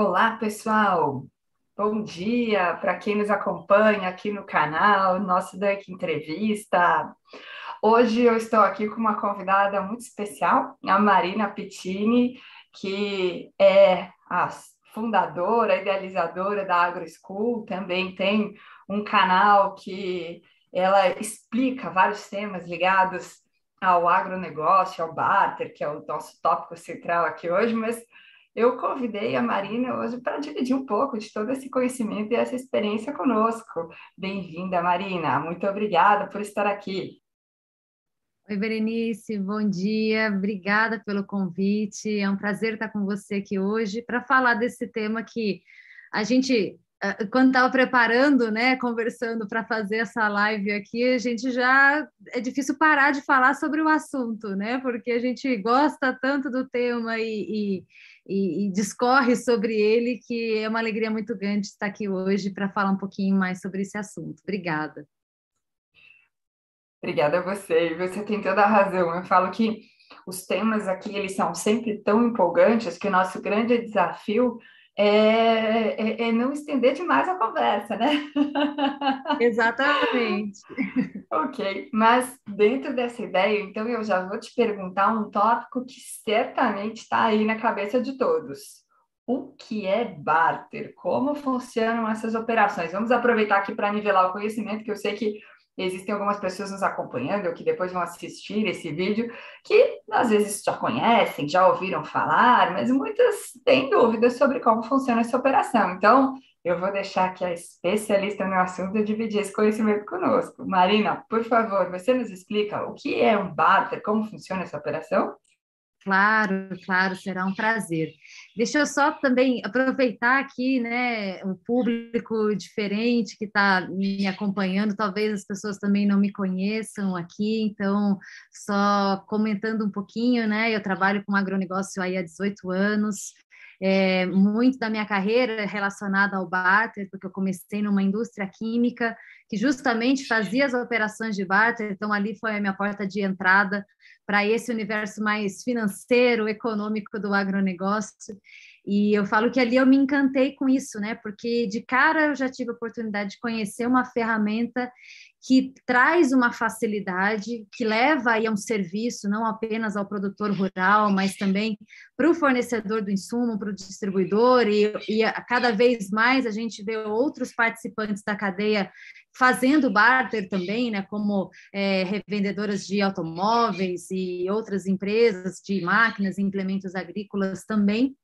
Olá, pessoal. Bom dia para quem nos acompanha aqui no canal, nosso Duck Entrevista. Hoje eu estou aqui com uma convidada muito especial, a Marina Pittini, que é a fundadora, idealizadora da AgroSchool, também tem um canal que ela explica vários temas ligados ao agronegócio, ao barter, que é o nosso tópico central aqui hoje, mas eu convidei a Marina hoje para dividir um pouco de todo esse conhecimento e essa experiência conosco. Bem-vinda, Marina. Muito obrigada por estar aqui. Oi, Berenice, bom dia. Obrigada pelo convite. É um prazer estar com você aqui hoje para falar desse tema que a gente ah, quando estava preparando, né, conversando para fazer essa live aqui, a gente já é difícil parar de falar sobre o assunto, né? Porque a gente gosta tanto do tema e, e, e discorre sobre ele que é uma alegria muito grande estar aqui hoje para falar um pouquinho mais sobre esse assunto. Obrigada. Obrigada a você. E você tem toda a razão. Eu falo que os temas aqui eles são sempre tão empolgantes que o nosso grande desafio é, é, é, não estender demais a conversa, né? Exatamente. ok, mas dentro dessa ideia, então eu já vou te perguntar um tópico que certamente está aí na cabeça de todos. O que é barter? Como funcionam essas operações? Vamos aproveitar aqui para nivelar o conhecimento, que eu sei que Existem algumas pessoas nos acompanhando que depois vão assistir esse vídeo que às vezes já conhecem, já ouviram falar, mas muitas têm dúvidas sobre como funciona essa operação. Então, eu vou deixar que a especialista no assunto dividir esse conhecimento conosco. Marina, por favor, você nos explica o que é um barter, como funciona essa operação? Claro, claro, será um prazer. Deixa eu só também aproveitar aqui, né, um público diferente que está me acompanhando, talvez as pessoas também não me conheçam aqui, então, só comentando um pouquinho, né, eu trabalho com agronegócio há 18 anos, é, muito da minha carreira relacionada ao barter, porque eu comecei numa indústria química que justamente fazia as operações de barter, então ali foi a minha porta de entrada para esse universo mais financeiro, econômico do agronegócio. E eu falo que ali eu me encantei com isso, né? Porque de cara eu já tive a oportunidade de conhecer uma ferramenta que traz uma facilidade, que leva aí a um serviço não apenas ao produtor rural, mas também para o fornecedor do insumo, para o distribuidor, e, e a, cada vez mais a gente vê outros participantes da cadeia fazendo barter também, né, como é, revendedoras de automóveis e outras empresas de máquinas e implementos agrícolas também.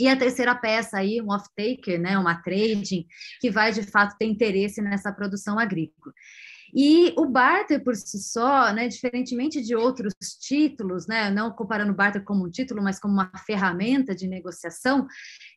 E a terceira peça aí, um off-taker, né, uma trading, que vai de fato ter interesse nessa produção agrícola. E o barter por si só, né, diferentemente de outros títulos, né, não comparando o barter como um título, mas como uma ferramenta de negociação,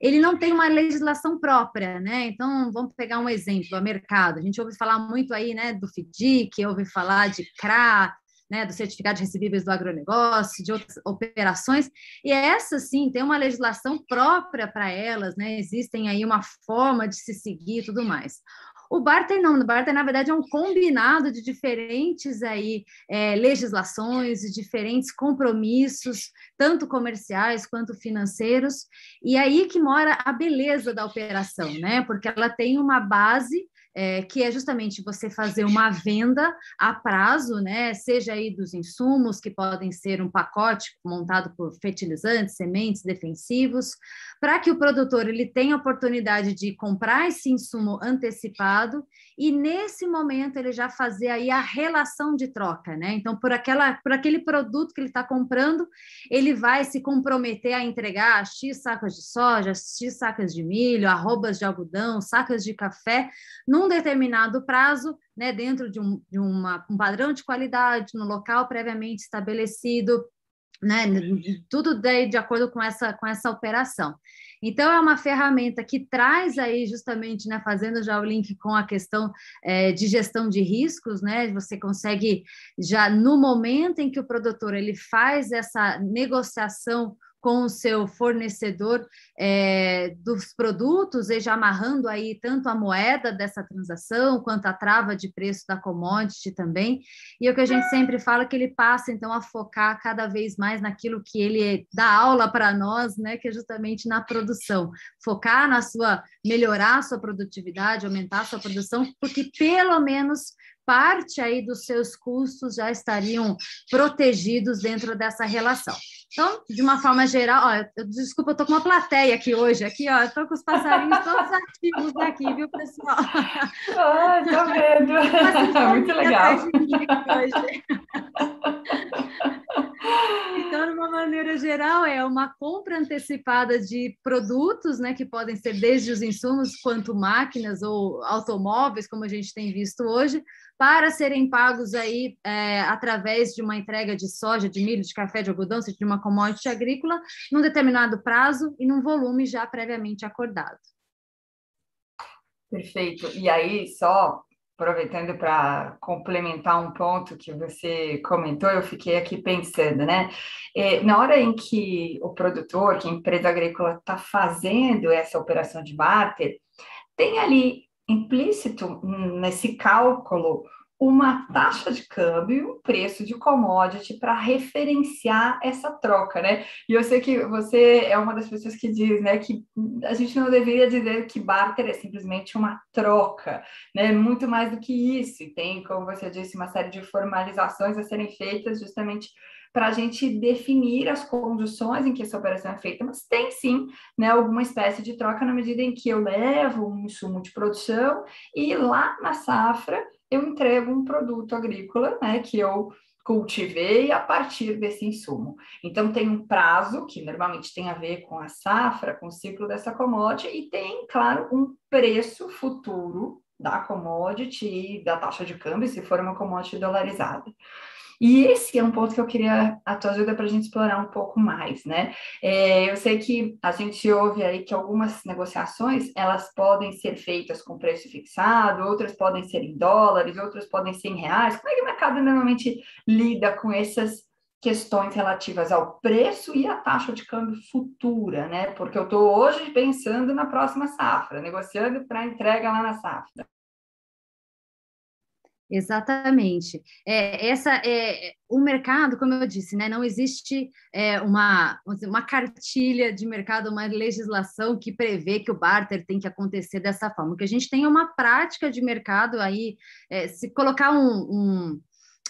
ele não tem uma legislação própria, né? Então, vamos pegar um exemplo, o mercado. A gente ouve falar muito aí, né, do FDIC, ouve falar de CRA, né, do certificado de recebíveis do agronegócio, de outras operações, e essa sim tem uma legislação própria para elas, né? Existem aí uma forma de se seguir e tudo mais. O barter não, o barter na verdade é um combinado de diferentes aí é, legislações e diferentes compromissos, tanto comerciais quanto financeiros, e aí que mora a beleza da operação, né? Porque ela tem uma base é, que é justamente você fazer uma venda a prazo, né? Seja aí dos insumos, que podem ser um pacote montado por fertilizantes, sementes, defensivos, para que o produtor ele tenha a oportunidade de comprar esse insumo antecipado e nesse momento ele já fazer aí a relação de troca, né? Então, por aquela, por aquele produto que ele está comprando, ele vai se comprometer a entregar X sacas de soja, X sacas de milho, arrobas de algodão, sacas de café, num determinado prazo, né, dentro de, um, de uma, um padrão de qualidade, no local previamente estabelecido, né, tudo de, de acordo com essa, com essa operação. Então, é uma ferramenta que traz aí justamente, né, fazendo já o link com a questão é, de gestão de riscos, né, você consegue já no momento em que o produtor ele faz essa negociação com o seu fornecedor é, dos produtos, e já amarrando aí tanto a moeda dessa transação quanto a trava de preço da commodity também. E é o que a gente sempre fala que ele passa então a focar cada vez mais naquilo que ele dá aula para nós, né, que é justamente na produção, focar na sua melhorar a sua produtividade, aumentar a sua produção, porque pelo menos parte aí dos seus custos já estariam protegidos dentro dessa relação. Então, de uma forma geral, ó, eu, desculpa, eu estou com uma plateia aqui hoje, aqui, ó, estou com os passarinhos todos ativos aqui, viu, pessoal? Ah, tô vendo. Muito legal. Então, de uma maneira geral, é uma compra antecipada de produtos, né, que podem ser desde os insumos quanto máquinas ou automóveis, como a gente tem visto hoje, para serem pagos aí é, através de uma entrega de soja, de milho, de café, de algodão, de uma commodity agrícola, num determinado prazo e num volume já previamente acordado. Perfeito. E aí, só aproveitando para complementar um ponto que você comentou, eu fiquei aqui pensando, né? É, na hora em que o produtor, que a empresa agrícola está fazendo essa operação de barter, tem ali implícito nesse cálculo uma taxa de câmbio um preço de commodity para referenciar essa troca, né? E eu sei que você é uma das pessoas que diz, né, que a gente não deveria dizer que barter é simplesmente uma troca, né? Muito mais do que isso. E tem, como você disse, uma série de formalizações a serem feitas justamente para a gente definir as condições em que essa operação é feita, mas tem sim né, alguma espécie de troca na medida em que eu levo um insumo de produção e lá na safra eu entrego um produto agrícola né, que eu cultivei a partir desse insumo. Então, tem um prazo, que normalmente tem a ver com a safra, com o ciclo dessa commodity, e tem, claro, um preço futuro da commodity da taxa de câmbio, se for uma commodity dolarizada. E esse é um ponto que eu queria a tua ajuda para a gente explorar um pouco mais, né? É, eu sei que a gente ouve aí que algumas negociações elas podem ser feitas com preço fixado, outras podem ser em dólares, outras podem ser em reais. Como é que o mercado normalmente lida com essas questões relativas ao preço e à taxa de câmbio futura, né? Porque eu estou hoje pensando na próxima safra, negociando para entrega lá na safra. Exatamente. É, essa é o mercado, como eu disse, né, não existe é, uma, uma cartilha de mercado, uma legislação que prevê que o barter tem que acontecer dessa forma. Que a gente tem é uma prática de mercado aí, é, se colocar um, um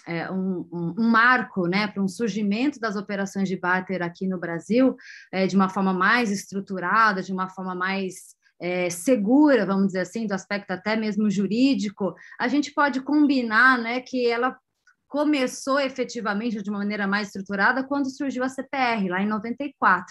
é, um, um, um, marco né, para um surgimento das operações de barter aqui no Brasil, é, de uma forma mais estruturada, de uma forma mais é, segura, vamos dizer assim, do aspecto até mesmo jurídico, a gente pode combinar né, que ela começou efetivamente de uma maneira mais estruturada quando surgiu a CPR, lá em 94.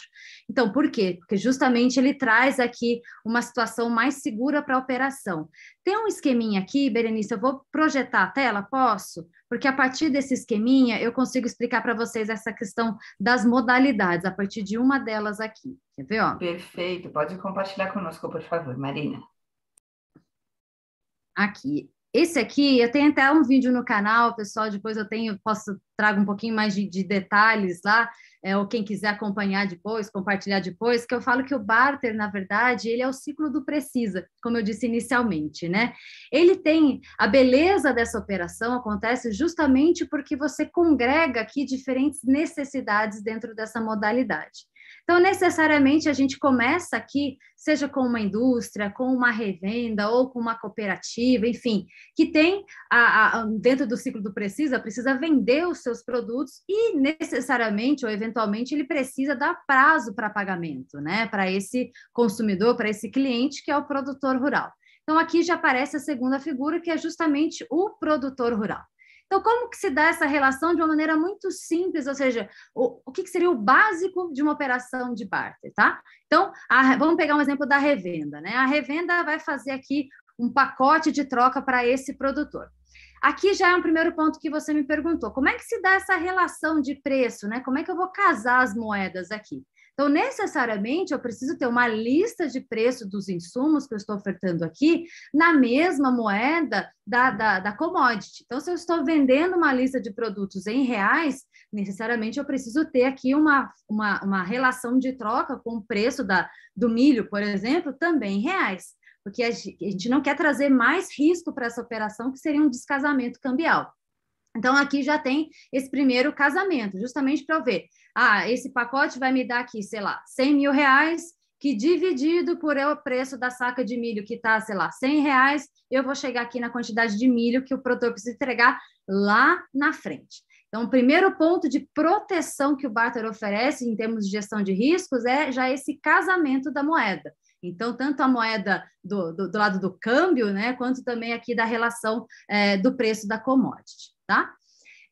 Então, por quê? Porque justamente ele traz aqui uma situação mais segura para a operação. Tem um esqueminha aqui, Berenice, eu vou projetar a tela, posso? Porque a partir desse esqueminha eu consigo explicar para vocês essa questão das modalidades, a partir de uma delas aqui. Quer ver? Ó? Perfeito, pode compartilhar conosco, por favor, Marina. Aqui, esse aqui, eu tenho até um vídeo no canal, pessoal, depois eu tenho, posso trago um pouquinho mais de, de detalhes lá, é, ou quem quiser acompanhar depois, compartilhar depois, que eu falo que o barter, na verdade, ele é o ciclo do precisa, como eu disse inicialmente, né? Ele tem, a beleza dessa operação acontece justamente porque você congrega aqui diferentes necessidades dentro dessa modalidade. Então, necessariamente, a gente começa aqui, seja com uma indústria, com uma revenda ou com uma cooperativa, enfim, que tem, a, a, dentro do ciclo do Precisa, precisa vender os seus produtos e, necessariamente ou eventualmente, ele precisa dar prazo para pagamento, né, para esse consumidor, para esse cliente, que é o produtor rural. Então, aqui já aparece a segunda figura, que é justamente o produtor rural. Então, como que se dá essa relação de uma maneira muito simples, ou seja, o, o que, que seria o básico de uma operação de barter, tá? Então, a, vamos pegar um exemplo da revenda, né? A revenda vai fazer aqui um pacote de troca para esse produtor. Aqui já é um primeiro ponto que você me perguntou. Como é que se dá essa relação de preço, né? Como é que eu vou casar as moedas aqui? Então, necessariamente, eu preciso ter uma lista de preço dos insumos que eu estou ofertando aqui na mesma moeda da, da, da commodity. Então, se eu estou vendendo uma lista de produtos em reais, necessariamente eu preciso ter aqui uma, uma, uma relação de troca com o preço da, do milho, por exemplo, também em reais, porque a gente não quer trazer mais risco para essa operação, que seria um descasamento cambial. Então, aqui já tem esse primeiro casamento, justamente para eu ver. Ah, esse pacote vai me dar aqui, sei lá, 100 mil reais, que dividido por o preço da saca de milho, que está, sei lá, 100 reais, eu vou chegar aqui na quantidade de milho que o produtor precisa entregar lá na frente. Então, o primeiro ponto de proteção que o barter oferece em termos de gestão de riscos é já esse casamento da moeda. Então, tanto a moeda do, do, do lado do câmbio, né, quanto também aqui da relação é, do preço da commodity, tá?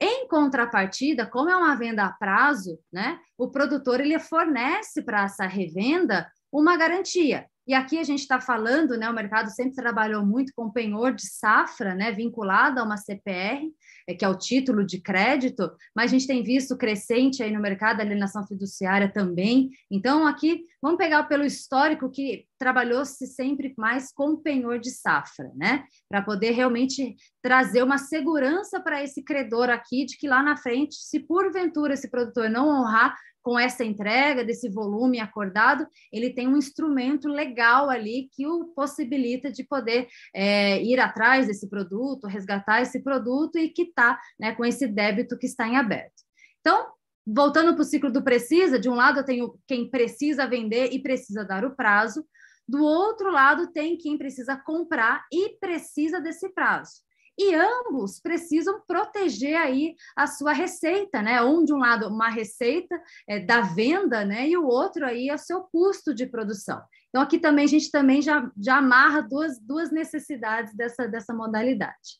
Em contrapartida, como é uma venda a prazo, né, o produtor ele fornece para essa revenda uma garantia. E aqui a gente está falando, né, o mercado sempre trabalhou muito com penhor de safra, né, vinculado a uma CPR, é, que é o título de crédito, mas a gente tem visto crescente aí no mercado a alienação fiduciária também. Então, aqui, vamos pegar pelo histórico que trabalhou-se sempre mais com penhor de safra, né, para poder realmente trazer uma segurança para esse credor aqui de que lá na frente, se porventura esse produtor não honrar com essa entrega desse volume acordado, ele tem um instrumento legal ali que o possibilita de poder é, ir atrás desse produto, resgatar esse produto e quitar né, com esse débito que está em aberto. Então, voltando para o ciclo do precisa, de um lado eu tenho quem precisa vender e precisa dar o prazo, do outro lado tem quem precisa comprar e precisa desse prazo e ambos precisam proteger aí a sua receita, né? Um de um lado uma receita é, da venda, né? E o outro aí é o seu custo de produção. Então aqui também a gente também já, já amarra duas, duas necessidades dessa, dessa modalidade.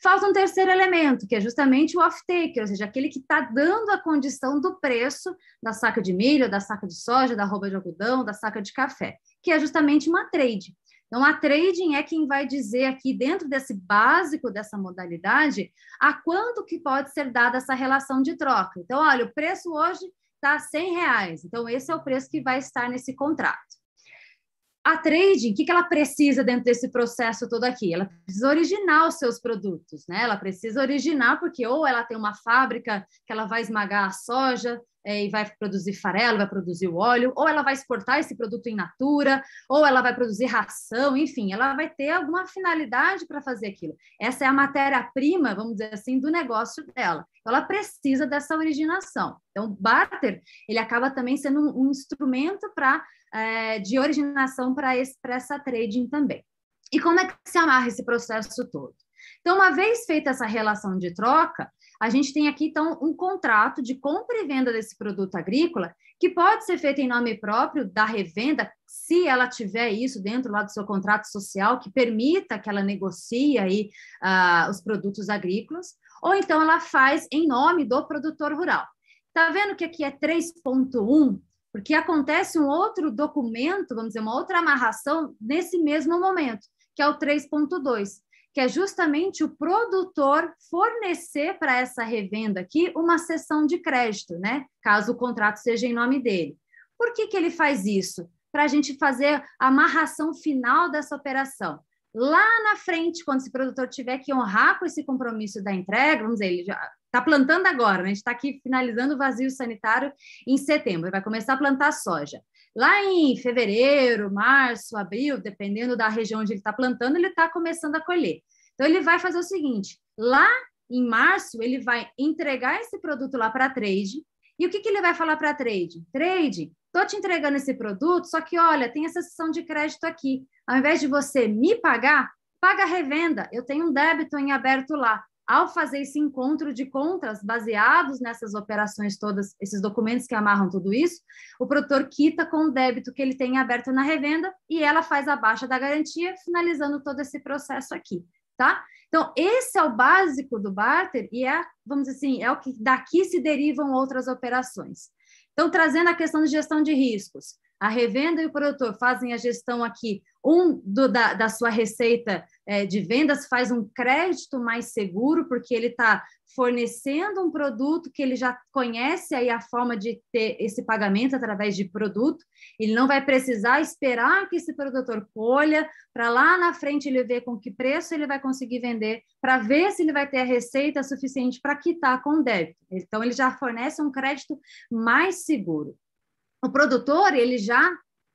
Falta um terceiro elemento, que é justamente o off-taker, ou seja, aquele que está dando a condição do preço da saca de milho, da saca de soja, da roupa de algodão, da saca de café, que é justamente uma trade. Então, a trading é quem vai dizer aqui, dentro desse básico dessa modalidade, a quanto que pode ser dada essa relação de troca. Então, olha, o preço hoje está 100 reais. Então, esse é o preço que vai estar nesse contrato. A trading, o que, que ela precisa dentro desse processo todo aqui? Ela precisa originar os seus produtos, né? Ela precisa originar, porque ou ela tem uma fábrica que ela vai esmagar a soja, é, e vai produzir farelo, vai produzir óleo, ou ela vai exportar esse produto em natura, ou ela vai produzir ração, enfim, ela vai ter alguma finalidade para fazer aquilo. Essa é a matéria-prima, vamos dizer assim, do negócio dela. Ela precisa dessa originação. Então, o barter, ele acaba também sendo um, um instrumento para é, de originação para essa trading também. E como é que se amarra esse processo todo? Então, uma vez feita essa relação de troca, a gente tem aqui, então, um contrato de compra e venda desse produto agrícola, que pode ser feito em nome próprio da revenda, se ela tiver isso dentro lá do seu contrato social, que permita que ela negocie aí uh, os produtos agrícolas, ou então ela faz em nome do produtor rural. Tá vendo que aqui é 3.1? Porque acontece um outro documento, vamos dizer, uma outra amarração nesse mesmo momento, que é o 3.2 que é justamente o produtor fornecer para essa revenda aqui uma cessão de crédito, né? Caso o contrato seja em nome dele. Por que, que ele faz isso? Para a gente fazer a amarração final dessa operação. Lá na frente, quando esse produtor tiver que honrar com esse compromisso da entrega, vamos dizer, ele já está plantando agora, né? a gente está aqui finalizando o vazio sanitário em setembro, ele vai começar a plantar soja. Lá em fevereiro, março, abril, dependendo da região onde ele está plantando, ele está começando a colher. Então, ele vai fazer o seguinte: lá em março, ele vai entregar esse produto lá para a trade. E o que, que ele vai falar para a trade? Trade, estou te entregando esse produto, só que olha, tem essa sessão de crédito aqui. Ao invés de você me pagar, paga a revenda. Eu tenho um débito em aberto lá ao fazer esse encontro de contas baseados nessas operações todas, esses documentos que amarram tudo isso, o produtor quita com o débito que ele tem aberto na revenda e ela faz a baixa da garantia, finalizando todo esse processo aqui, tá? Então, esse é o básico do barter e é, vamos dizer assim, é o que daqui se derivam outras operações. Então, trazendo a questão de gestão de riscos. A revenda e o produtor fazem a gestão aqui, um do, da, da sua receita é, de vendas faz um crédito mais seguro, porque ele está fornecendo um produto que ele já conhece aí a forma de ter esse pagamento através de produto, ele não vai precisar esperar que esse produtor colha, para lá na frente ele ver com que preço ele vai conseguir vender, para ver se ele vai ter a receita suficiente para quitar com débito. Então, ele já fornece um crédito mais seguro. O produtor, ele já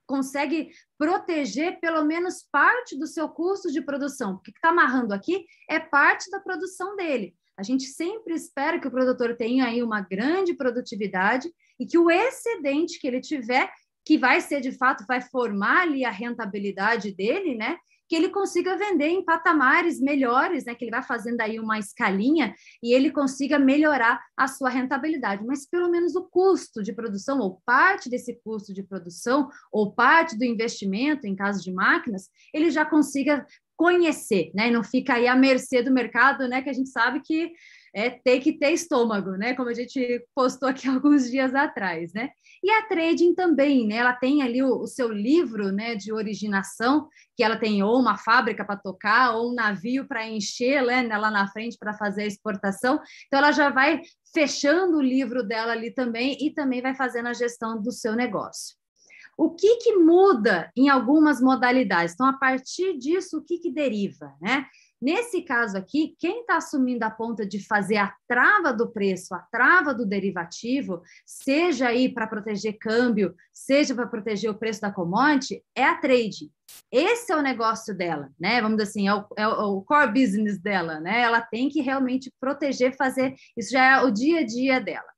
consegue proteger pelo menos parte do seu custo de produção. O que está amarrando aqui é parte da produção dele. A gente sempre espera que o produtor tenha aí uma grande produtividade e que o excedente que ele tiver, que vai ser de fato, vai formar ali a rentabilidade dele, né? Que ele consiga vender em patamares melhores, né? Que ele vai fazendo aí uma escalinha e ele consiga melhorar a sua rentabilidade. Mas pelo menos o custo de produção, ou parte desse custo de produção, ou parte do investimento, em caso de máquinas, ele já consiga conhecer, né? Não fica aí à mercê do mercado, né? Que a gente sabe que é ter que ter estômago, né? Como a gente postou aqui alguns dias atrás, né? E a trading também, né? Ela tem ali o, o seu livro, né, de originação, que ela tem ou uma fábrica para tocar ou um navio para encher, né, lá na frente para fazer a exportação. Então ela já vai fechando o livro dela ali também e também vai fazendo a gestão do seu negócio. O que, que muda em algumas modalidades? Então, a partir disso, o que, que deriva? Né? Nesse caso aqui, quem está assumindo a ponta de fazer a trava do preço, a trava do derivativo, seja aí para proteger câmbio, seja para proteger o preço da commodity, é a trade. Esse é o negócio dela, né? Vamos dizer assim, é o, é o core business dela, né? Ela tem que realmente proteger, fazer, isso já é o dia a dia dela.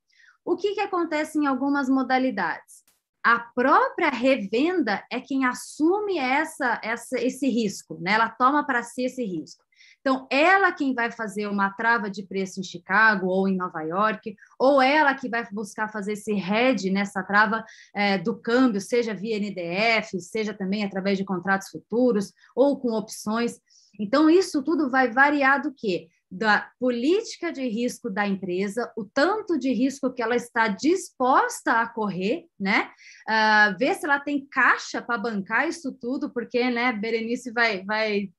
O que, que acontece em algumas modalidades? a própria revenda é quem assume essa, essa, esse risco, né? Ela toma para si esse risco. Então, ela quem vai fazer uma trava de preço em Chicago ou em Nova York, ou ela que vai buscar fazer esse hedge nessa trava é, do câmbio, seja via NDF, seja também através de contratos futuros ou com opções. Então, isso tudo vai variar do quê? Da política de risco da empresa, o tanto de risco que ela está disposta a correr, né? Uh, ver se ela tem caixa para bancar isso tudo, porque, né, Berenice vai, vai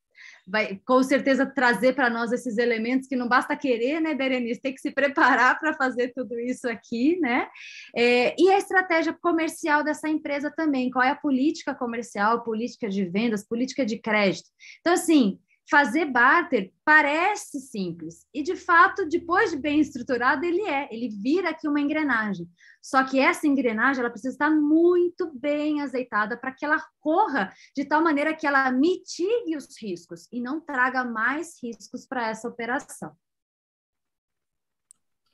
vai com certeza trazer para nós esses elementos que não basta querer, né, Berenice? Tem que se preparar para fazer tudo isso aqui, né? É, e a estratégia comercial dessa empresa também, qual é a política comercial, política de vendas, política de crédito. Então, assim, fazer barter parece simples. E de fato depois de bem estruturado ele é. Ele vira aqui uma engrenagem. Só que essa engrenagem ela precisa estar muito bem azeitada para que ela corra de tal maneira que ela mitigue os riscos e não traga mais riscos para essa operação.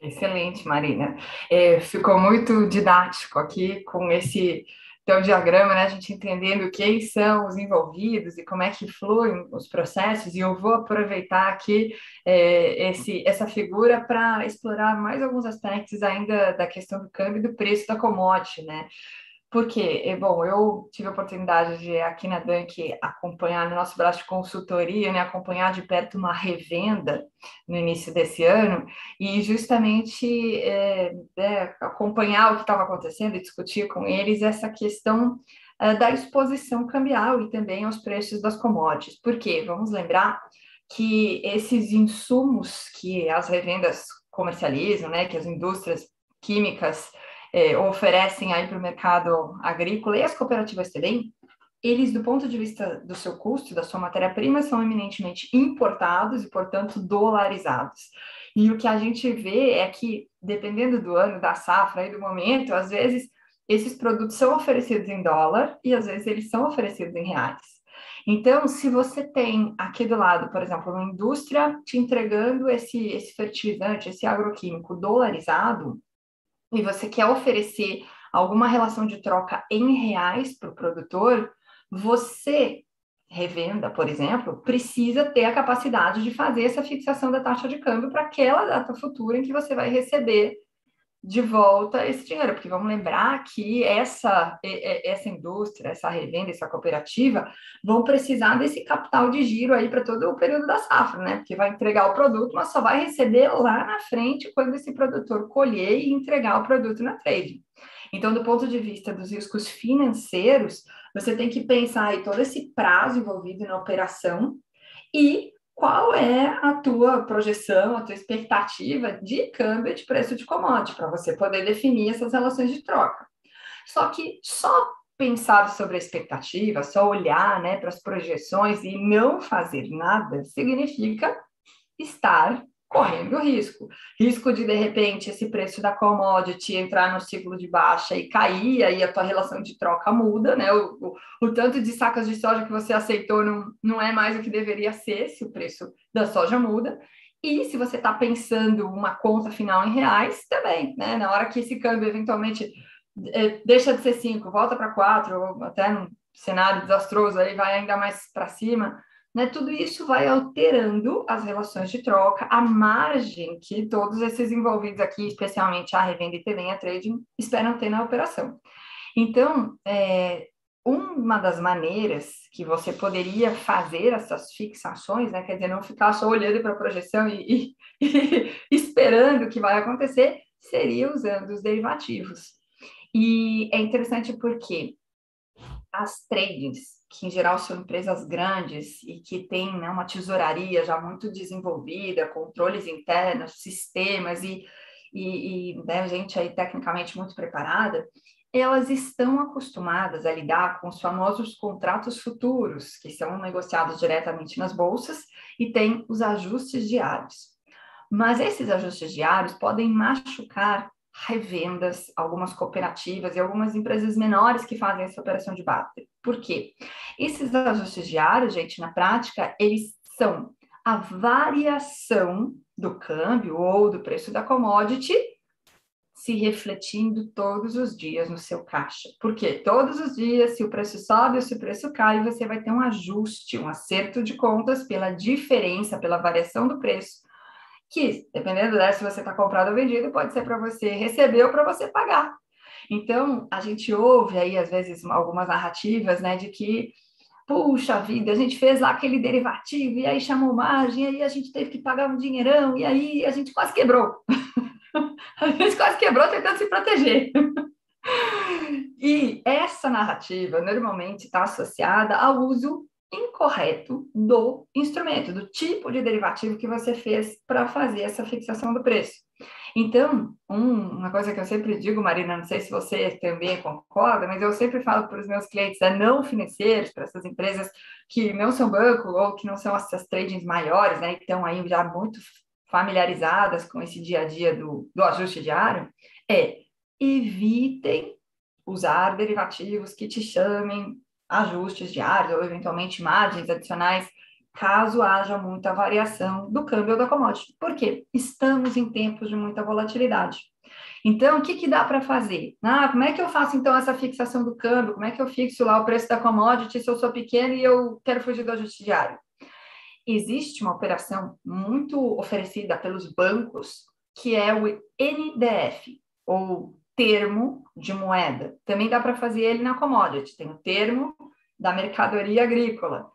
Excelente, Marina. É, ficou muito didático aqui com esse então, o diagrama, né, a gente entendendo quem são os envolvidos e como é que fluem os processos, e eu vou aproveitar aqui é, esse, essa figura para explorar mais alguns aspectos ainda da questão do câmbio e do preço da commodity, né? Porque, bom, eu tive a oportunidade de, aqui na Dunk, acompanhar no nosso braço de consultoria, né, acompanhar de perto uma revenda no início desse ano, e justamente é, é, acompanhar o que estava acontecendo e discutir com eles essa questão é, da exposição cambial e também aos preços das commodities. Por quê? Vamos lembrar que esses insumos que as revendas comercializam, né, que as indústrias químicas é, oferecem aí para o mercado agrícola e as cooperativas também, eles, do ponto de vista do seu custo, da sua matéria-prima, são eminentemente importados e, portanto, dolarizados. E o que a gente vê é que, dependendo do ano, da safra e do momento, às vezes esses produtos são oferecidos em dólar e às vezes eles são oferecidos em reais. Então, se você tem aqui do lado, por exemplo, uma indústria te entregando esse, esse fertilizante, esse agroquímico dolarizado, e você quer oferecer alguma relação de troca em reais para o produtor, você, revenda, por exemplo, precisa ter a capacidade de fazer essa fixação da taxa de câmbio para aquela data futura em que você vai receber de volta esse dinheiro, porque vamos lembrar que essa, essa indústria, essa revenda, essa cooperativa vão precisar desse capital de giro aí para todo o período da safra, né? Porque vai entregar o produto, mas só vai receber lá na frente quando esse produtor colher e entregar o produto na trade. Então, do ponto de vista dos riscos financeiros, você tem que pensar aí todo esse prazo envolvido na operação e qual é a tua projeção, a tua expectativa de câmbio de preço de commodity, para você poder definir essas relações de troca. Só que só pensar sobre a expectativa, só olhar né, para as projeções e não fazer nada, significa estar correndo risco. Risco de, de repente, esse preço da commodity entrar no ciclo de baixa e cair, aí a tua relação de troca muda, né? O, o, o, tanto de sacas de soja que você aceitou não, não é mais o que deveria ser se o preço da soja muda. E se você está pensando uma conta final em reais, também, né? Na hora que esse câmbio eventualmente é, deixa de ser 5, volta para 4, ou até num cenário desastroso, aí vai ainda mais para cima, né? Tudo isso vai alterando as relações de troca, a margem que todos esses envolvidos aqui, especialmente a revenda e também a trading, esperam ter na operação. Então, é, uma das maneiras que você poderia fazer essas fixações, né, quer dizer, não ficar só olhando para a projeção e, e, e esperando o que vai acontecer, seria usando os derivativos. E é interessante porque as tradings que em geral são empresas grandes e que têm né, uma tesouraria já muito desenvolvida, controles internos, sistemas e, e, e né, gente aí tecnicamente muito preparada, elas estão acostumadas a lidar com os famosos contratos futuros, que são negociados diretamente nas bolsas e têm os ajustes diários. Mas esses ajustes diários podem machucar revendas, algumas cooperativas e algumas empresas menores que fazem essa operação de barter. Por quê? Esses ajustes diários, gente, na prática, eles são a variação do câmbio ou do preço da commodity se refletindo todos os dias no seu caixa. Porque todos os dias, se o preço sobe ou se o preço cai, você vai ter um ajuste, um acerto de contas pela diferença, pela variação do preço que, dependendo né, se você está comprado ou vendido, pode ser para você receber ou para você pagar. Então, a gente ouve aí, às vezes, algumas narrativas, né, de que, puxa vida, a gente fez lá aquele derivativo, e aí chamou margem, e aí a gente teve que pagar um dinheirão, e aí a gente quase quebrou. a gente quase quebrou tentando se proteger. e essa narrativa normalmente está associada ao uso incorreto do instrumento, do tipo de derivativo que você fez para fazer essa fixação do preço. Então, um, uma coisa que eu sempre digo, Marina, não sei se você também concorda, mas eu sempre falo para os meus clientes é não financeiros, para essas empresas que não são banco ou que não são essas tradings maiores, né, que estão aí já muito familiarizadas com esse dia a dia do, do ajuste diário, é evitem usar derivativos que te chamem ajustes diários ou eventualmente margens adicionais, caso haja muita variação do câmbio da commodity. Por quê? Estamos em tempos de muita volatilidade. Então, o que, que dá para fazer? Ah, como é que eu faço então essa fixação do câmbio? Como é que eu fixo lá o preço da commodity se eu sou pequeno e eu quero fugir do ajuste diário? Existe uma operação muito oferecida pelos bancos que é o NDF, ou termo de moeda. Também dá para fazer ele na commodity, tem o termo da mercadoria agrícola.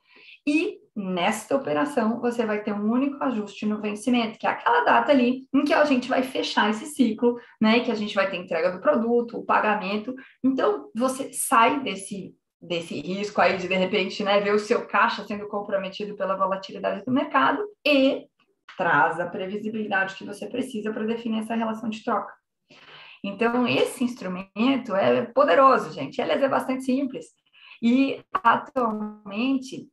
E nesta operação você vai ter um único ajuste no vencimento, que é aquela data ali em que a gente vai fechar esse ciclo, né? Que a gente vai ter entrega do produto, o pagamento. Então você sai desse desse risco aí de de repente, né, ver o seu caixa sendo comprometido pela volatilidade do mercado e traz a previsibilidade que você precisa para definir essa relação de troca. Então, esse instrumento é poderoso, gente. Ele é bastante simples. E, atualmente,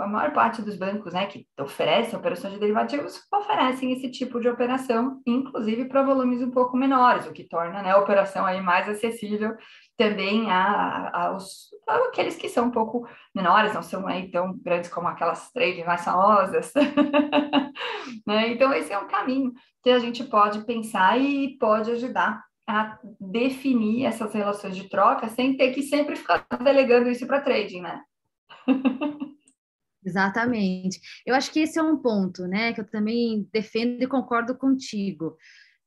a maior parte dos bancos né, que oferecem operações de derivativos oferecem esse tipo de operação, inclusive para volumes um pouco menores, o que torna né, a operação aí mais acessível também a, aos aqueles que são um pouco menores, não são aí tão grandes como aquelas trades mais famosas. né? Então, esse é um caminho que a gente pode pensar e pode ajudar a definir essas relações de troca sem ter que sempre ficar delegando isso para trading, né? Exatamente. Eu acho que esse é um ponto, né, que eu também defendo e concordo contigo.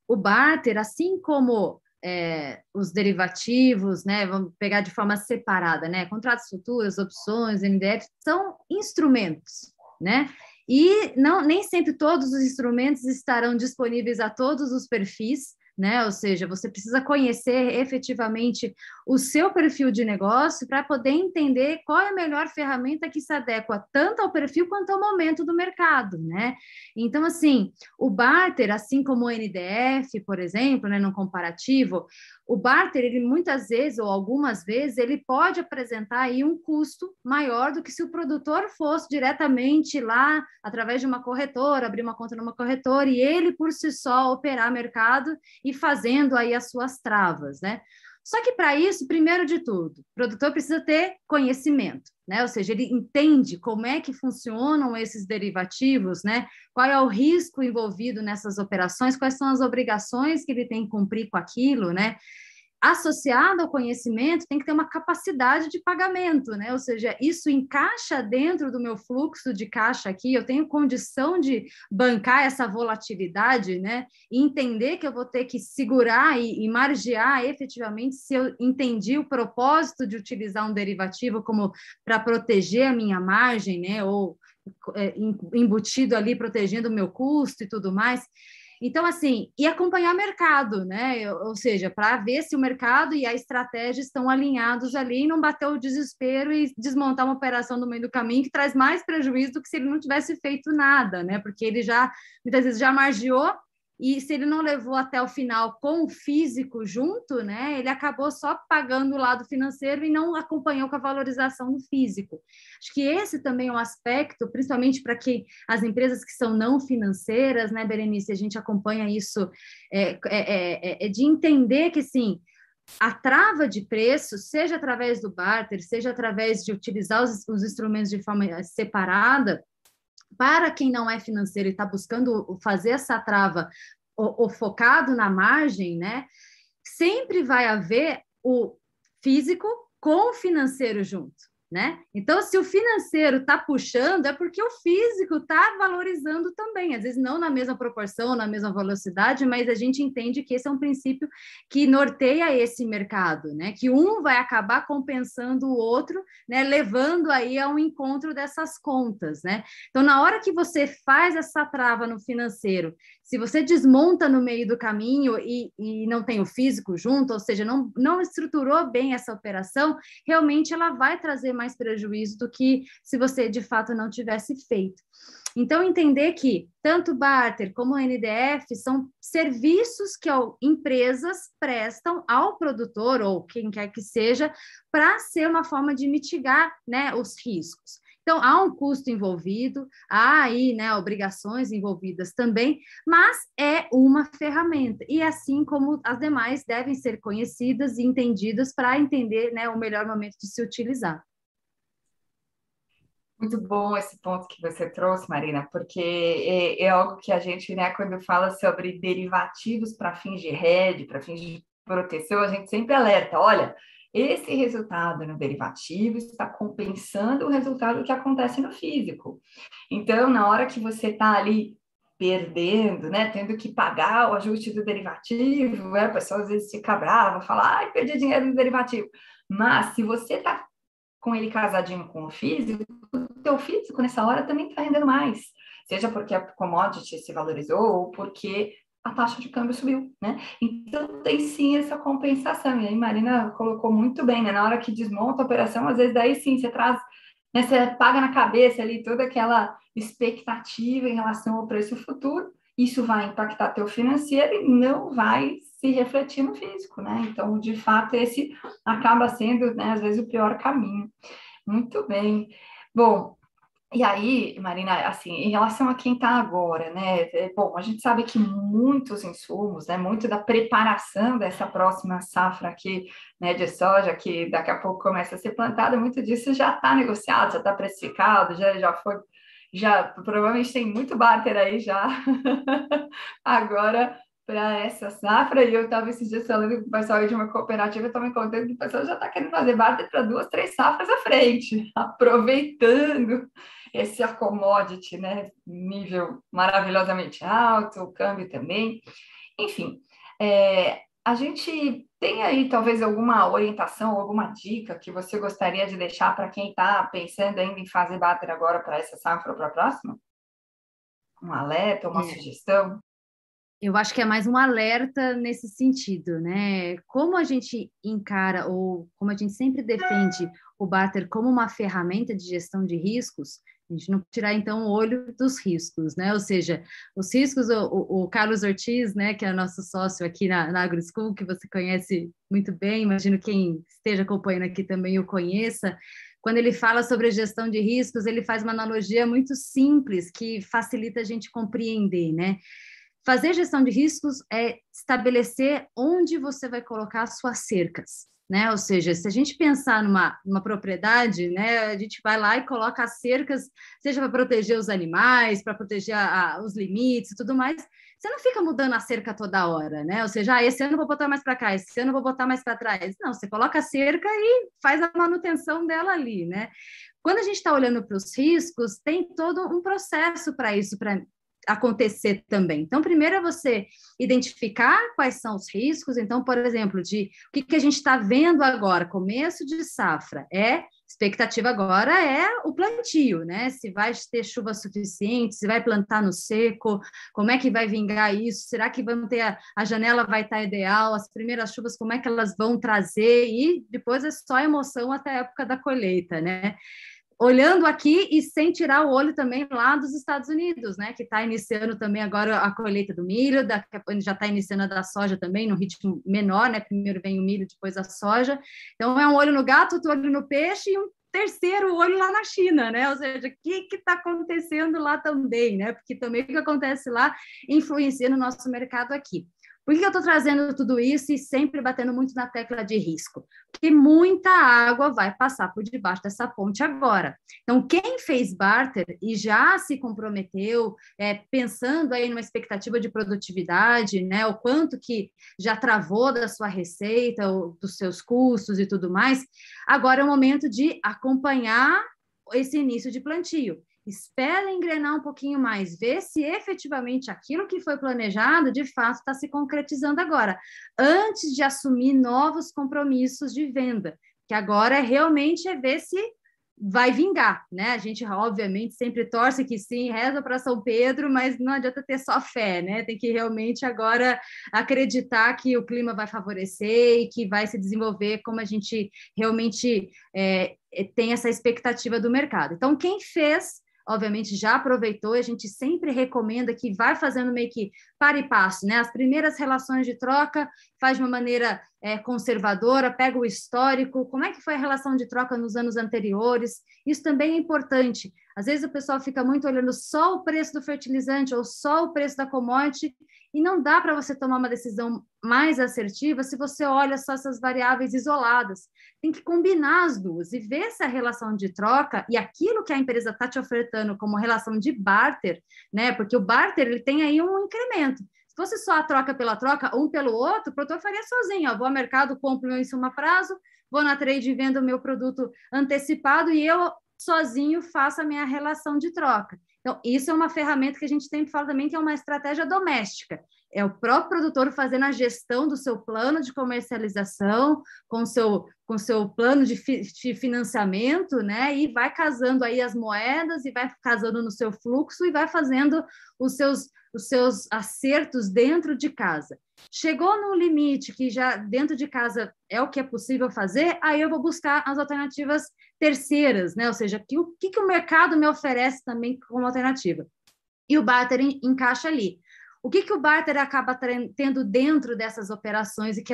O barter, assim como é, os derivativos, né, vamos pegar de forma separada, né, contratos futuros, opções, NDF, são instrumentos, né? E não nem sempre todos os instrumentos estarão disponíveis a todos os perfis né? Ou seja, você precisa conhecer efetivamente o seu perfil de negócio para poder entender qual é a melhor ferramenta que se adequa tanto ao perfil quanto ao momento do mercado, né? Então, assim, o barter, assim como o NDF, por exemplo, né, no comparativo, o barter, ele muitas vezes ou algumas vezes, ele pode apresentar aí um custo maior do que se o produtor fosse diretamente lá através de uma corretora, abrir uma conta numa corretora e ele por si só operar mercado e fazendo aí as suas travas, né? Só que para isso, primeiro de tudo, o produtor precisa ter conhecimento, né? Ou seja, ele entende como é que funcionam esses derivativos, né? Qual é o risco envolvido nessas operações, quais são as obrigações que ele tem que cumprir com aquilo, né? Associado ao conhecimento tem que ter uma capacidade de pagamento, né? Ou seja, isso encaixa dentro do meu fluxo de caixa aqui, eu tenho condição de bancar essa volatilidade, né? E entender que eu vou ter que segurar e, e margear efetivamente se eu entendi o propósito de utilizar um derivativo como para proteger a minha margem, né? Ou é, embutido ali protegendo o meu custo e tudo mais. Então, assim, e acompanhar mercado, né? Ou seja, para ver se o mercado e a estratégia estão alinhados ali e não bater o desespero e desmontar uma operação no meio do caminho que traz mais prejuízo do que se ele não tivesse feito nada, né? Porque ele já, muitas vezes, já margiou e se ele não levou até o final com o físico junto, né, ele acabou só pagando o lado financeiro e não acompanhou com a valorização do físico. Acho que esse também é um aspecto, principalmente para que as empresas que são não financeiras, né, Berenice, a gente acompanha isso, é, é, é, é de entender que, sim, a trava de preço, seja através do barter, seja através de utilizar os, os instrumentos de forma separada, para quem não é financeiro e está buscando fazer essa trava o, o focado na margem, né? Sempre vai haver o físico com o financeiro junto né? Então, se o financeiro está puxando, é porque o físico está valorizando também, às vezes não na mesma proporção, na mesma velocidade, mas a gente entende que esse é um princípio que norteia esse mercado, né? Que um vai acabar compensando o outro, né? Levando aí a um encontro dessas contas, né? Então, na hora que você faz essa trava no financeiro, se você desmonta no meio do caminho e, e não tem o físico junto, ou seja, não, não estruturou bem essa operação, realmente ela vai trazer mais mais prejuízo do que se você de fato não tivesse feito. Então, entender que tanto barter como NDF são serviços que empresas prestam ao produtor ou quem quer que seja para ser uma forma de mitigar né, os riscos. Então, há um custo envolvido, há aí né, obrigações envolvidas também, mas é uma ferramenta. E assim como as demais devem ser conhecidas e entendidas para entender né, o melhor momento de se utilizar. Muito bom esse ponto que você trouxe, Marina, porque é, é algo que a gente, né, quando fala sobre derivativos para fins de hedge, para fins de proteção, a gente sempre alerta, olha, esse resultado no derivativo está compensando o resultado que acontece no físico. Então, na hora que você está ali perdendo, né, tendo que pagar o ajuste do derivativo, né, a pessoa às vezes fica brava, fala, ai, perdi dinheiro no derivativo. Mas se você está com ele casadinho com o físico, o teu físico nessa hora também está rendendo mais. Seja porque a commodity se valorizou ou porque a taxa de câmbio subiu, né? Então tem sim essa compensação. E aí Marina colocou muito bem, né? Na hora que desmonta a operação, às vezes daí sim você traz, né? Você paga na cabeça ali toda aquela expectativa em relação ao preço futuro. Isso vai impactar teu financeiro e não vai se refletir no físico, né? Então, de fato, esse acaba sendo, né, às vezes, o pior caminho. Muito bem. Bom, e aí, Marina, assim, em relação a quem está agora, né? É, bom, a gente sabe que muitos insumos, né? Muito da preparação dessa próxima safra aqui, né? De soja, que daqui a pouco começa a ser plantada, muito disso já está negociado, já está precificado, já, já foi, já provavelmente tem muito barter aí já. agora para essa safra, e eu estava esses dias falando com o pessoal de uma cooperativa, estava me contando que o pessoal já está querendo fazer barter para duas, três safras à frente, aproveitando esse commodity, né, nível maravilhosamente alto, o câmbio também, enfim, é, a gente tem aí talvez alguma orientação, alguma dica que você gostaria de deixar para quem está pensando ainda em fazer bater agora para essa safra ou para a próxima? Um alerta, uma é. sugestão? Eu acho que é mais um alerta nesse sentido, né? Como a gente encara ou como a gente sempre defende o barter como uma ferramenta de gestão de riscos, a gente não tirar então o olho dos riscos, né? Ou seja, os riscos, o, o, Carlos Ortiz, né, que é nosso sócio aqui na, na AgroSchool, que você conhece muito bem, imagino quem esteja acompanhando aqui também o conheça. Quando ele fala sobre gestão de riscos, ele faz uma analogia muito simples que facilita a gente compreender, né? Fazer gestão de riscos é estabelecer onde você vai colocar suas cercas, né? Ou seja, se a gente pensar numa, numa propriedade, né, a gente vai lá e coloca as cercas, seja para proteger os animais, para proteger a, a, os limites e tudo mais. Você não fica mudando a cerca toda hora, né? Ou seja, ah, esse ano eu vou botar mais para cá, esse ano eu vou botar mais para trás. Não, você coloca a cerca e faz a manutenção dela ali, né? Quando a gente está olhando para os riscos, tem todo um processo para isso, para acontecer também. Então, primeiro é você identificar quais são os riscos. Então, por exemplo, de o que, que a gente está vendo agora, começo de safra, é expectativa agora é o plantio, né? Se vai ter chuva suficiente, se vai plantar no seco, como é que vai vingar isso? Será que vamos ter a, a janela vai estar ideal? As primeiras chuvas, como é que elas vão trazer? E depois é só emoção até a época da colheita, né? Olhando aqui e sem tirar o olho também lá dos Estados Unidos, né? Que está iniciando também agora a colheita do milho, daqui a pouco já está iniciando a da soja também, no ritmo menor, né? Primeiro vem o milho, depois a soja. Então é um olho no gato, outro olho no peixe e um terceiro olho lá na China, né? Ou seja, o que está acontecendo lá também, né? Porque também o que acontece lá influencia no nosso mercado aqui. Por que eu estou trazendo tudo isso e sempre batendo muito na tecla de risco? Porque muita água vai passar por debaixo dessa ponte agora. Então, quem fez barter e já se comprometeu, é, pensando aí numa expectativa de produtividade, né, o quanto que já travou da sua receita, dos seus custos e tudo mais, agora é o momento de acompanhar esse início de plantio espera engrenar um pouquinho mais, ver se efetivamente aquilo que foi planejado de fato está se concretizando agora, antes de assumir novos compromissos de venda, que agora é realmente é ver se vai vingar, né? A gente obviamente sempre torce que sim, reza para São Pedro, mas não adianta ter só fé, né? Tem que realmente agora acreditar que o clima vai favorecer e que vai se desenvolver como a gente realmente é, tem essa expectativa do mercado. Então, quem fez obviamente já aproveitou, a gente sempre recomenda que vai fazendo meio que para e passo, né? As primeiras relações de troca faz de uma maneira é, conservadora, pega o histórico, como é que foi a relação de troca nos anos anteriores, isso também é importante. Às vezes o pessoal fica muito olhando só o preço do fertilizante ou só o preço da commodity e não dá para você tomar uma decisão mais assertiva se você olha só essas variáveis isoladas. Tem que combinar as duas e ver se a relação de troca e aquilo que a empresa está te ofertando como relação de barter, né? Porque o barter ele tem aí um incremento. Se fosse só a troca pela troca, um pelo outro, o produtor faria sozinho. Ó, vou ao mercado, compro meu insumo a prazo, vou na trade e vendo o meu produto antecipado e eu sozinho faço a minha relação de troca. Então, isso é uma ferramenta que a gente tem que falar também que é uma estratégia doméstica. É o próprio produtor fazendo a gestão do seu plano de comercialização, com seu com seu plano de, fi, de financiamento, né? E vai casando aí as moedas e vai casando no seu fluxo e vai fazendo os seus os seus acertos dentro de casa. Chegou no limite que já dentro de casa é o que é possível fazer, aí eu vou buscar as alternativas terceiras, né? Ou seja, que, o que, que o mercado me oferece também como alternativa. E o barter encaixa ali. O que, que o barter acaba tendo dentro dessas operações e que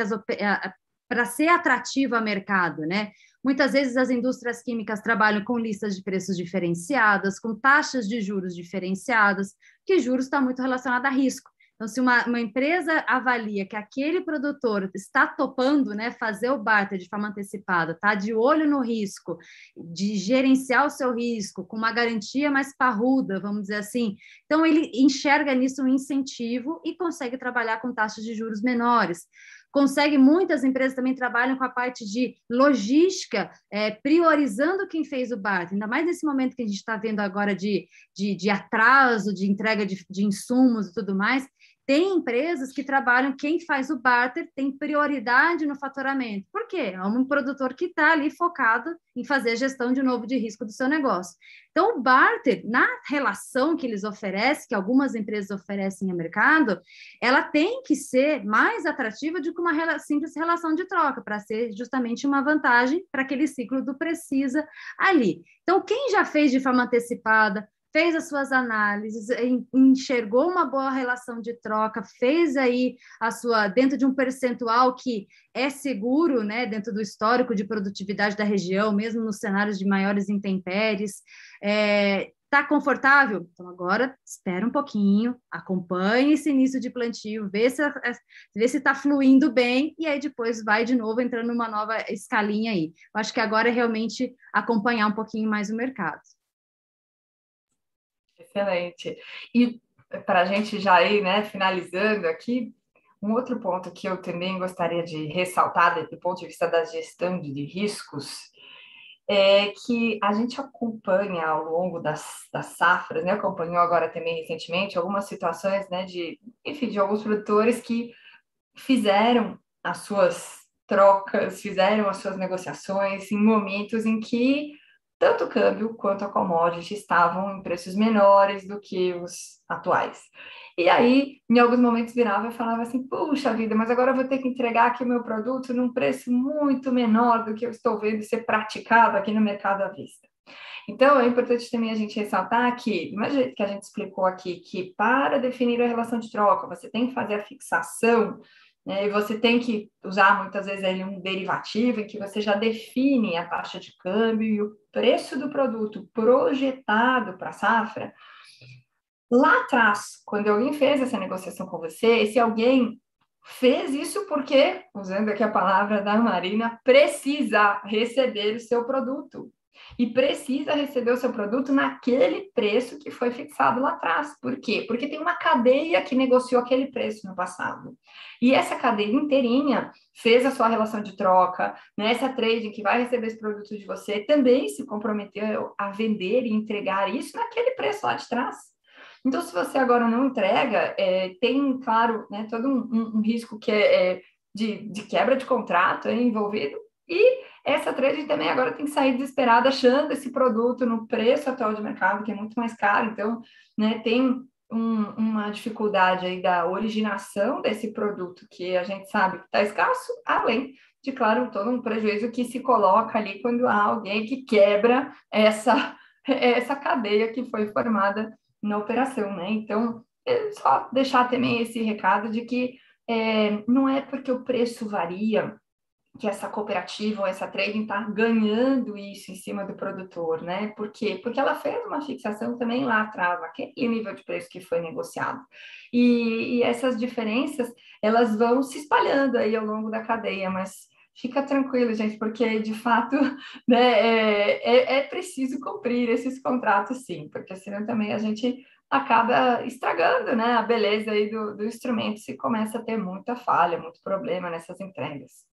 para ser atrativo ao mercado, né? Muitas vezes as indústrias químicas trabalham com listas de preços diferenciadas, com taxas de juros diferenciadas, que juros está muito relacionado a risco. Então, se uma, uma, empresa avalia que aquele produtor está topando né, fazer o barter de forma antecipada, está de olho no risco, de gerenciar o seu risco, com uma garantia mais parruda, vamos dizer assim, então ele enxerga nisso um incentivo e consegue trabalhar com taxas de juros menores. Consegue, muitas empresas também trabalham com a parte de logística, é, priorizando quem fez o BART, ainda mais nesse momento que a gente está vendo agora de, de, de, atraso, de entrega de, de insumos e tudo mais, Tem empresas que trabalham, quem faz o barter tem prioridade no faturamento. Por quê? É um produtor que está ali focado em fazer gestão de novo de risco do seu negócio. Então, o barter, na relação que eles oferecem, que algumas empresas oferecem no mercado, ela tem que ser mais atrativa do que uma simples relação de troca, para ser justamente uma vantagem para aquele ciclo do precisa ali. Então, quem já fez de forma antecipada, fez as suas análises, enxergou uma boa relação de troca, fez aí a sua dentro de um percentual que é seguro, né, dentro do histórico de produtividade da região, mesmo nos cenários de maiores intempéries, é, Está confortável? Então, agora espera um pouquinho, acompanhe esse início de plantio, vê se vê se está fluindo bem, e aí depois vai de novo entrando numa nova escalinha aí. Eu acho que agora é realmente acompanhar um pouquinho mais o mercado. Excelente. E para a gente já ir né, finalizando aqui, um outro ponto que eu também gostaria de ressaltar, do ponto de vista da gestão de riscos, é que a gente acompanha ao longo das, das safras, né? Acompanhou agora também recentemente algumas situações, né? De, enfim, de alguns produtores que fizeram as suas trocas, fizeram as suas negociações em momentos em que tanto o câmbio quanto a commodity estavam em preços menores do que os atuais. E aí, em alguns momentos, virava e falava assim: puxa vida, mas agora eu vou ter que entregar aqui o meu produto num preço muito menor do que eu estou vendo ser praticado aqui no mercado à vista. Então, é importante também a gente ressaltar que, do mesmo que a gente explicou aqui, que para definir a relação de troca, você tem que fazer a fixação né? E você tem que usar muitas vezes ali um derivativo em que você já define a taxa de câmbio e o preço do produto projetado para a safra. Lá atrás, quando alguém fez essa negociação com você, esse alguém fez isso porque, usando aqui a palavra da Marina, precisa receber o seu produto e precisa receber o seu produto naquele preço que foi fixado lá atrás. Por quê? Porque tem uma cadeia que negociou aquele preço no passado. E essa cadeia inteirinha fez a sua relação de troca, né? essa trading que vai receber esse produto de você também se comprometeu a vender e entregar isso naquele preço lá de trás. Então, se você agora não entrega, é, tem, claro, né, todo um, um, um risco que é, é de, de, quebra de contrato é, envolvido, e essa trade também agora tem que sair desesperada achando esse produto no preço atual de mercado, que é muito mais caro. Então, né, tem um, uma dificuldade aí da originação desse produto que a gente sabe que está escasso, além de, claro, todo um prejuízo que se coloca ali quando há alguém que quebra essa, essa cadeia que foi formada na operação, né? Então, é só deixar também esse recado de que é, não é porque o preço varia que essa cooperativa ou essa trading está ganhando isso em cima do produtor, né? Por quê? Porque ela fez uma fixação também lá atrás, aquele nível de preço que foi negociado. E, e essas diferenças, elas vão se espalhando aí ao longo da cadeia, mas fica tranquilo, gente, porque de fato né, é, é, é preciso cumprir esses contratos, sim, porque senão também a gente acaba estragando né, a beleza aí do, do instrumento se começa a ter muita falha, muito problema nessas entregas.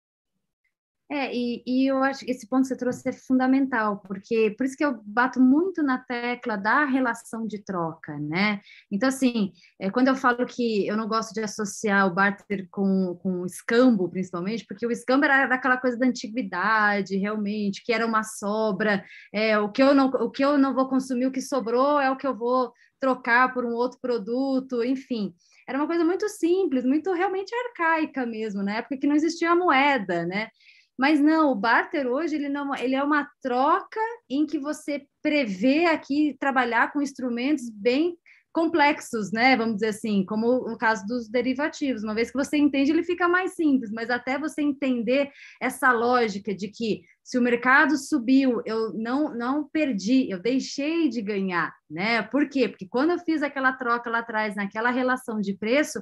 É, e, e, eu acho que esse ponto que você trouxe é fundamental, porque por isso que eu bato muito na tecla da relação de troca, né? Então, assim, é, quando eu falo que eu não gosto de associar o barter com, com o escambo, principalmente, porque o escambo era daquela coisa da antiguidade, realmente, que era uma sobra, é, o, que eu não, o que eu não vou consumir, o que sobrou é o que eu vou trocar por um outro produto, enfim era uma coisa muito simples, muito realmente arcaica mesmo, na época que não existia a moeda, né? Mas não, o barter hoje ele não, ele é uma troca em que você prevê aqui trabalhar com instrumentos bem complexos, né? Vamos dizer assim, como no caso dos derivativos. Uma vez que você entende, ele fica mais simples, mas até você entender essa lógica de que se o mercado subiu, eu não não perdi, eu deixei de ganhar, né? Por quê? Porque quando eu fiz aquela troca lá atrás, naquela relação de preço,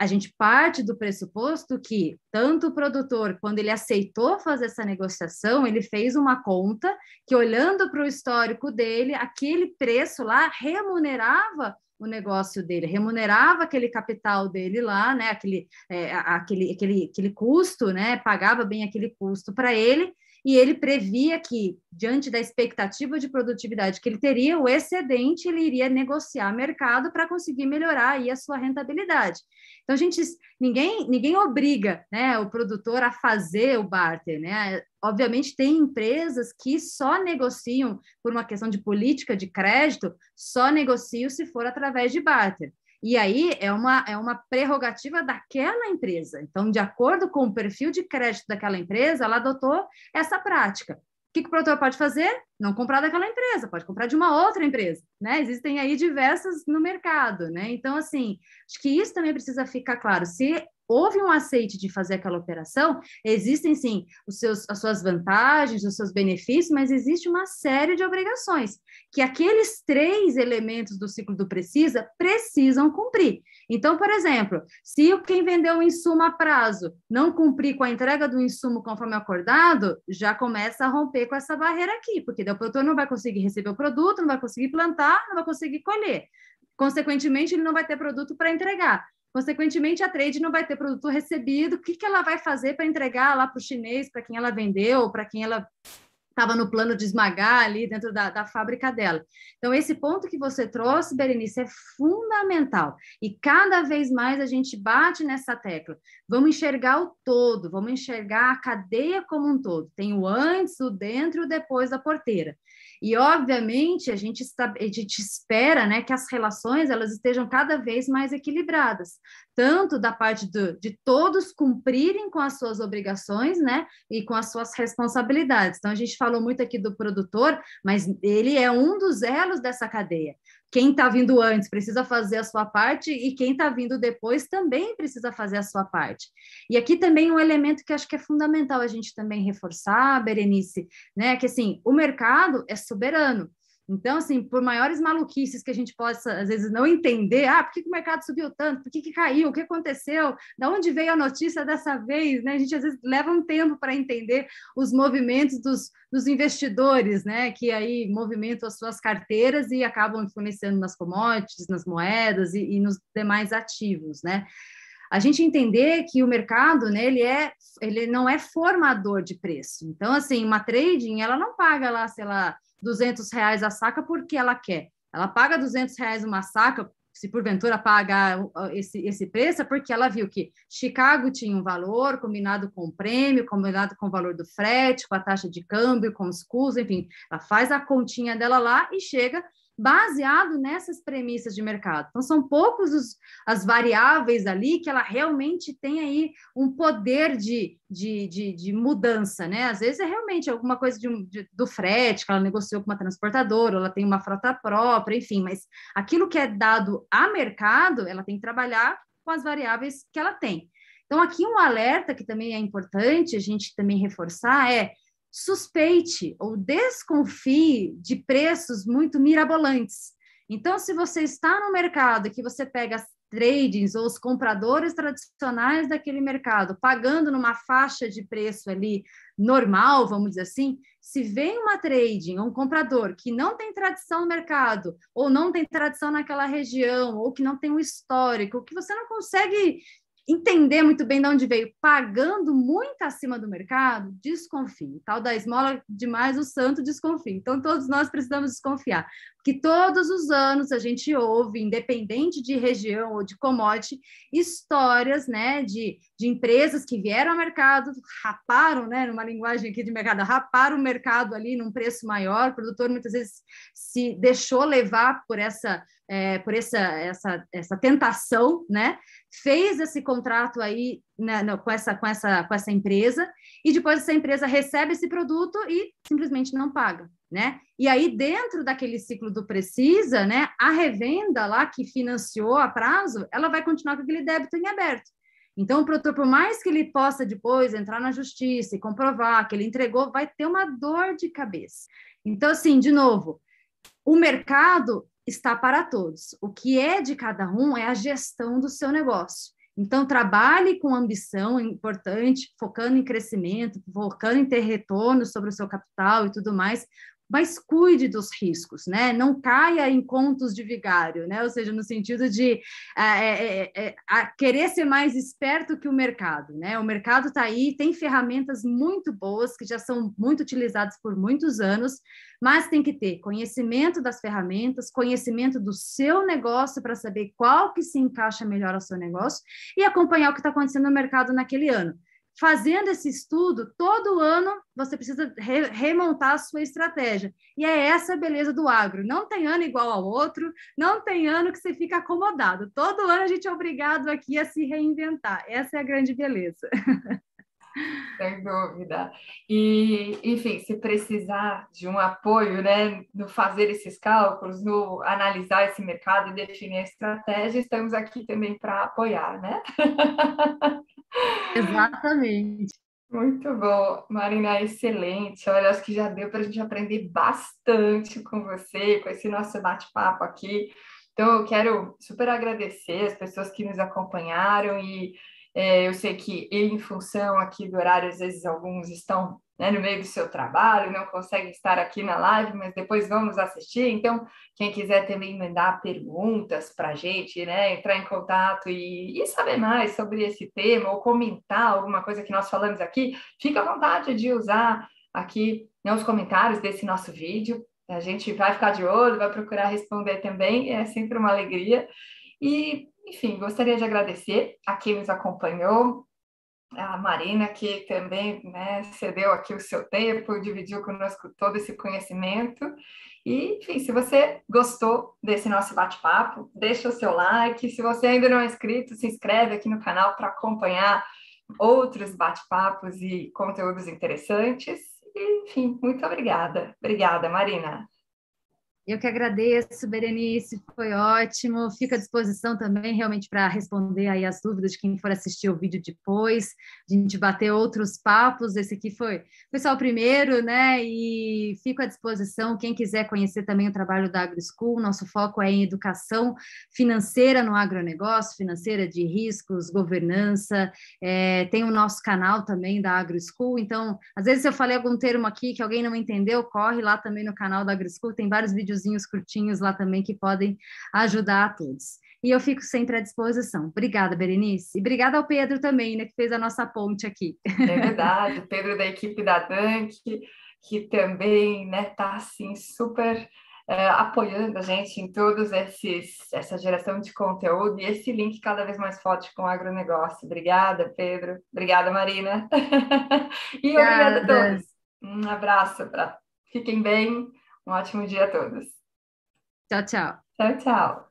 a gente parte do pressuposto que tanto o produtor, quando ele aceitou fazer essa negociação, ele fez uma conta que, olhando para o histórico dele, aquele preço lá remunerava o negócio dele, remunerava aquele capital dele lá, né, aquele, é, aquele, aquele, aquele custo, né, pagava bem aquele custo para ele, e ele previa que, diante da expectativa de produtividade que ele teria, o excedente ele iria negociar mercado para conseguir melhorar aí a sua rentabilidade. Então, a gente, ninguém, ninguém obriga né, o produtor a fazer o barter, né? Obviamente, tem empresas que só negociam, por uma questão de política de crédito, só negociam se for através de barter. E aí é uma, é uma prerrogativa daquela empresa. Então, de acordo com o perfil de crédito daquela empresa, ela adotou essa prática. O que, que o produtor pode fazer? Não comprar daquela empresa, pode comprar de uma outra empresa, né? Existem aí diversas no mercado, né? Então, assim, acho que isso também precisa ficar claro. Se houve um aceite de fazer aquela operação, existem sim os seus, as suas vantagens, os seus benefícios, mas existe uma série de obrigações que aqueles três elementos do ciclo do precisa precisam cumprir. Então, por exemplo, se quem vendeu o insumo a prazo não cumprir com a entrega do insumo conforme acordado, já começa a romper com essa barreira aqui, porque o produtor não vai conseguir receber o produto, não vai conseguir plantar, não vai conseguir colher. Consequentemente, ele não vai ter produto para entregar. Consequentemente, a trade não vai ter produto recebido. O que, que ela vai fazer para entregar lá para o chinês, para quem ela vendeu, para quem ela estava no plano de esmagar ali dentro da, da fábrica dela. Então, esse ponto que você trouxe, Berenice, é fundamental. E cada vez mais a gente bate nessa tecla. Vamos enxergar o todo, vamos enxergar a cadeia como um todo. Tem o antes, o dentro e o depois da porteira. E, obviamente, a gente, está, a gente espera né, que as relações elas estejam cada vez mais equilibradas, tanto da parte do, de todos cumprirem com as suas obrigações né, e com as suas responsabilidades. Então, a gente falou muito aqui do produtor, mas ele é um dos elos dessa cadeia quem está vindo antes precisa fazer a sua parte e quem está vindo depois também precisa fazer a sua parte. E aqui também um elemento que acho que é fundamental a gente também reforçar, Berenice, né, que assim, o mercado é soberano. Então, assim, por maiores maluquices que a gente possa, às vezes, não entender, ah, por que, que o mercado subiu tanto? Por que, que caiu? O que aconteceu? Da onde veio a notícia dessa vez? Né? A gente, às vezes, leva um tempo para entender os movimentos dos, dos investidores, né? Que aí movimentam as suas carteiras e acabam influenciando nas commodities, nas moedas e, e nos demais ativos, né? a gente entender que o mercado, né, ele, é, ele não é formador de preço. Então, assim, uma trading, ela não paga lá, sei lá, 200 reais a saca porque ela quer. Ela paga 200 reais uma saca, se porventura pagar esse, esse preço, é porque ela viu que Chicago tinha um valor combinado com o prêmio, combinado com o valor do frete, com a taxa de câmbio, com os custos, enfim, ela faz a continha dela lá e chega baseado nessas premissas de mercado. Então, são poucos os, as variáveis ali que ela realmente tem aí um poder de, de, de, de mudança, né? Às vezes é realmente alguma coisa de, de, do frete, que ela negociou com uma transportadora, ela tem uma frota própria, enfim, mas aquilo que é dado a mercado, ela tem que trabalhar com as variáveis que ela tem. Então, aqui um alerta que também é importante a gente também reforçar é suspeite ou desconfie de preços muito mirabolantes. Então, se você está no mercado que você pega as tradings ou os compradores tradicionais daquele mercado pagando numa faixa de preço ali normal, vamos dizer assim, se vem uma trading, um comprador que não tem tradição no mercado, ou não tem tradição naquela região, ou que não tem um histórico, que você não consegue entender muito bem de onde veio, pagando muito acima do mercado, desconfie. Tal da esmola demais, o santo desconfia. Então, todos nós precisamos desconfiar, porque todos os anos a gente ouve, independente de região ou de commodity, histórias né, de, de empresas que vieram ao mercado, raparam, né, numa linguagem aqui de mercado, raparam o mercado ali num preço maior, o produtor muitas vezes se deixou levar por essa é, por essa, essa, essa tentação, né? Fez esse contrato aí né, no, com, essa, com, essa, com essa empresa, e depois essa empresa recebe esse produto e simplesmente não paga, né? E aí, dentro daquele ciclo do precisa, né? A revenda lá que financiou a prazo, ela vai continuar com aquele débito em aberto. Então, o produtor, por mais que ele possa depois entrar na justiça e comprovar que ele entregou, vai ter uma dor de cabeça. Então, assim, de novo, o mercado está para todos. O que é de cada um é a gestão do seu negócio. Então, trabalhe com ambição importante, focando em crescimento, focando em ter retorno sobre o seu capital e tudo mais, mas cuide dos riscos, né? Não caia em contos de vigário, né? Ou seja, no sentido de é, é, é, é querer ser mais esperto que o mercado, né? O mercado está aí, tem ferramentas muito boas que já são muito utilizadas por muitos anos, mas tem que ter conhecimento das ferramentas, conhecimento do seu negócio para saber qual que se encaixa melhor ao seu negócio e acompanhar o que está acontecendo no mercado naquele ano fazendo esse estudo, todo ano você precisa re remontar a sua estratégia. E é essa a beleza do agro. Não tem ano igual ao outro, não tem ano que você fica acomodado. Todo ano a gente é obrigado aqui a se reinventar. Essa é a grande beleza. Sem dúvida. E, enfim, se precisar de um apoio, né, no fazer esses cálculos, no analisar esse mercado e definir a estratégia, estamos aqui também para apoiar, né? Exatamente. Muito bom, Marina, excelente. Olha, acho que já deu para a gente aprender bastante com você, com esse nosso bate-papo aqui. Então, eu quero super agradecer as pessoas que nos acompanharam e é, eu sei que, em função aqui do horário, às vezes alguns estão né, no meio do seu trabalho, não conseguem estar aqui na live, mas depois vamos assistir. Então, quem quiser também mandar perguntas para a gente, né, entrar em contato e, e, saber mais sobre esse tema ou comentar alguma coisa que nós falamos aqui, fica à vontade de usar aqui né, os comentários desse nosso vídeo. A gente vai ficar de olho, vai procurar responder também, é sempre uma alegria. E enfim, gostaria de agradecer a quem nos acompanhou, a Marina, que também né, cedeu aqui o seu tempo, dividiu conosco todo esse conhecimento. E, enfim, se você gostou desse nosso bate-papo, deixa o seu like. Se você ainda não é inscrito, se inscreve aqui no canal para acompanhar outros bate-papos e conteúdos interessantes. E, enfim, muito obrigada. Obrigada, Marina. Eu que agradeço, Berenice, foi ótimo. Fico à disposição também, realmente, para responder aí as dúvidas de quem for assistir o vídeo depois. A gente bater outros papos. Esse aqui foi, foi só o primeiro, né? E fico à disposição. Quem quiser conhecer também o trabalho da AgroSchool, nosso foco é em educação financeira no agronegócio, financeira de riscos, governança. É, tem o nosso canal também da AgroSchool. Então, às vezes, eu falei algum termo aqui que alguém não entendeu, corre lá também no canal da AgroSchool. Tem vários vídeos videozinhos curtinhos lá também que podem ajudar a todos. E eu fico sempre à disposição. Obrigada, Berenice. E obrigada ao Pedro também, né, que fez a nossa ponte aqui. É verdade, Pedro da equipe da Dunk, que também está né, tá, assim super é, apoiando a gente em todos esses essa geração de conteúdo e esse link cada vez mais forte com o agronegócio. Obrigada, Pedro. Obrigada, Marina. e obrigada. obrigada a todos. Um abraço para fiquem bem. Um ótimo dia a todos. Tchau, tchau. Tchau, tchau.